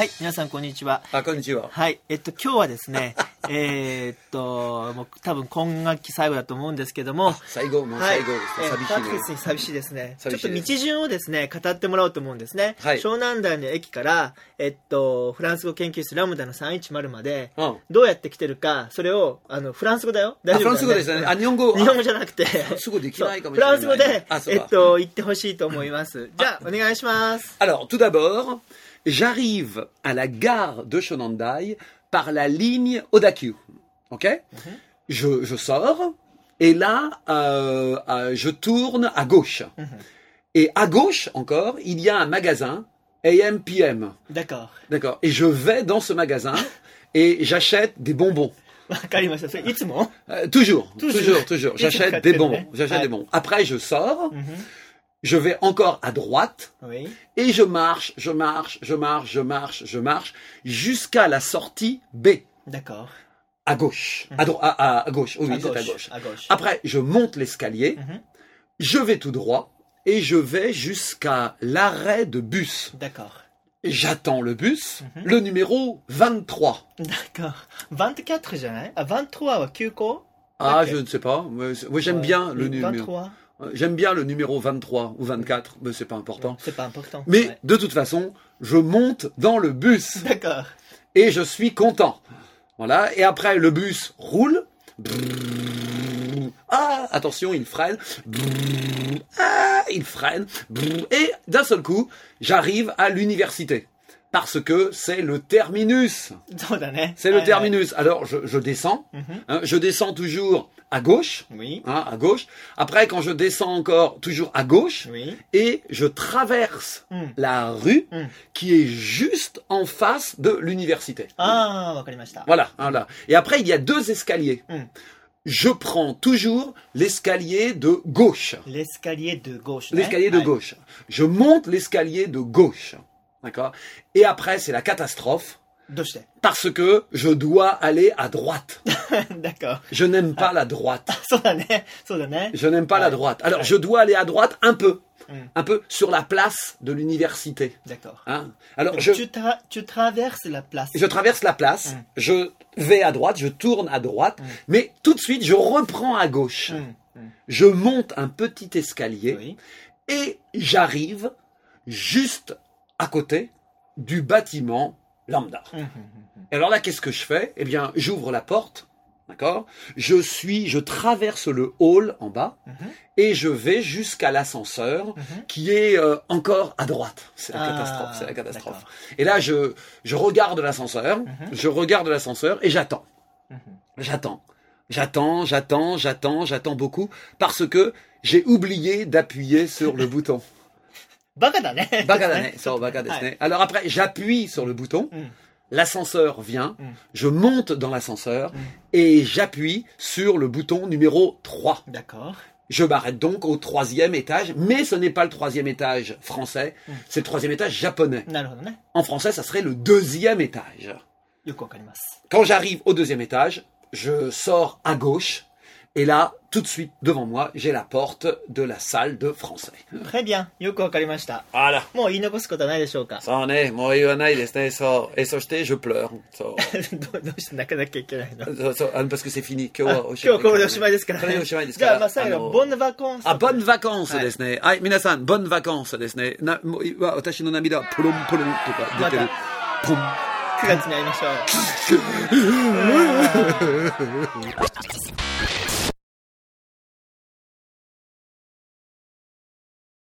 はい、皆さんこんにちは。あ、こんにちは。はい、えっと、今日はですね、えーっと、もう多分今学期最後だと思うんですけども、最後、もうはい。最後ですね。えー寂しい寂しいですね。ちょっと道順をですね、語ってもらおうと思うんですね。はい。湘南台の駅から、えっと、フランス語研究室ラムダの310まで、うん。どうやって来てるか、それを、あの、フランス語だよ。大丈夫フランス語ですね。あ日本語。日本語じゃなくて。フランス語できないかもしフれない。ランス語でえっと、言ってほしいと思います。じゃあ、お願いします。Alors, tout d'abord, j'arrive à la gare de Shonandai par la ligne Odakyu. Ok? Je, je, sors et là, euh, euh, je tourne à gauche. Et à gauche encore, il y a un magasin AMPM. D'accord. D'accord. Et je vais dans ce magasin et j'achète des bonbons. Euh, toujours, toujours, toujours. J'achète des bonbons. J'achète des bonbons. Après, je sors je vais encore à droite oui. et je marche, je marche, je marche, je marche, je marche jusqu'à la sortie B. D'accord. À gauche, mmh. à, mhm. à, à, gauche, oui, à, gauche. à gauche. À gauche. Après, je monte l'escalier, mmh. je vais tout droit et je vais jusqu'à l'arrêt de bus. D'accord. J'attends le bus, mhm. le numéro 23. D'accord. 24, 23, Kyuko. Ah, ah je ne sais pas. Moi, j'aime bien le numéro. 23. J'aime bien le numéro 23 ou 24, mais c'est pas important. C'est pas important. Mais Ouais. de toute façon, je monte dans le bus. だか et je suis content. Voilà. Et après, le bus roule. Ah, attention, il freine. Ah, il freine. Et d'un seul coup, j'arrive à l'université parce que c'est le terminus. C'est le terminus. Alors je, je descends, mhm. hein, je descends toujours à gauche, oui. hein, à gauche. Après quand je descends encore toujours à gauche oui. et je traverse hmm. la rue hmm. qui est juste en face de l'université. Ah, voilà, voilà. Et après il y a deux escaliers hmm. je prends toujours l'escalier de gauche. L'escalier de gauche. Hein. L'escalier de gauche. Je monte l'escalier de gauche. D'accord? Et après, c'est la catastrophe. Parce que je dois aller à droite. D'accord. Je n'aime pas ah. la droite. je n'aime pas la droite. Alors, je dois aller à droite un peu. Hmm. Un peu sur la place de l'université. D'accord. Hein Alors je, tu, traverses la place. Je traverse la place, hmm. je vais à droite, je tourne à droite, hmm. mais tout de suite je reprends à gauche. Je monte un petit escalier oui. et j'arrive juste à côté du bâtiment lambda. Mhm. Et alors là, qu'est-ce que je fais? Eh bien, j'ouvre la porte, d'accord? Je suis, je traverse le hall en bas mhm. et je vais jusqu'à l'ascenseur mhm. qui est euh, encore à droite. C'est la ah, catastrophe, c'est la catastrophe. Et là, je, je regarde l'ascenseur, je regarde l'ascenseur et. J'attends. J'attends, j'attends, j'attends, j'attends beaucoup parce que j'ai oublié d'appuyer sur le bouton. バカだね。 Bagadane, ça, baga desu ne. Alors après, j'appuie sur le bouton, Mm. l'ascenseur vient, Mm. je monte dans l'ascenseur et j'appuie sur le bouton numéro 3. だか Je m'arrête donc au troisième étage, mais ce n'est pas le troisième étage français, c'est le troisième étage japonais. ら。なるほどね。 En français, ça serait le deuxième étage. よくわかります。 Quand j'arrive au deuxième étage, je sors à gauche, et là, tout de suite, devant moi, j'ai la porte de la salle de français. Très bien, Voilà. So, ne, et so shite, je pleure. Ah, parce que c'est fini. bonnes vacances. Ah, bonnes vacances, bonnes vacances よかったです。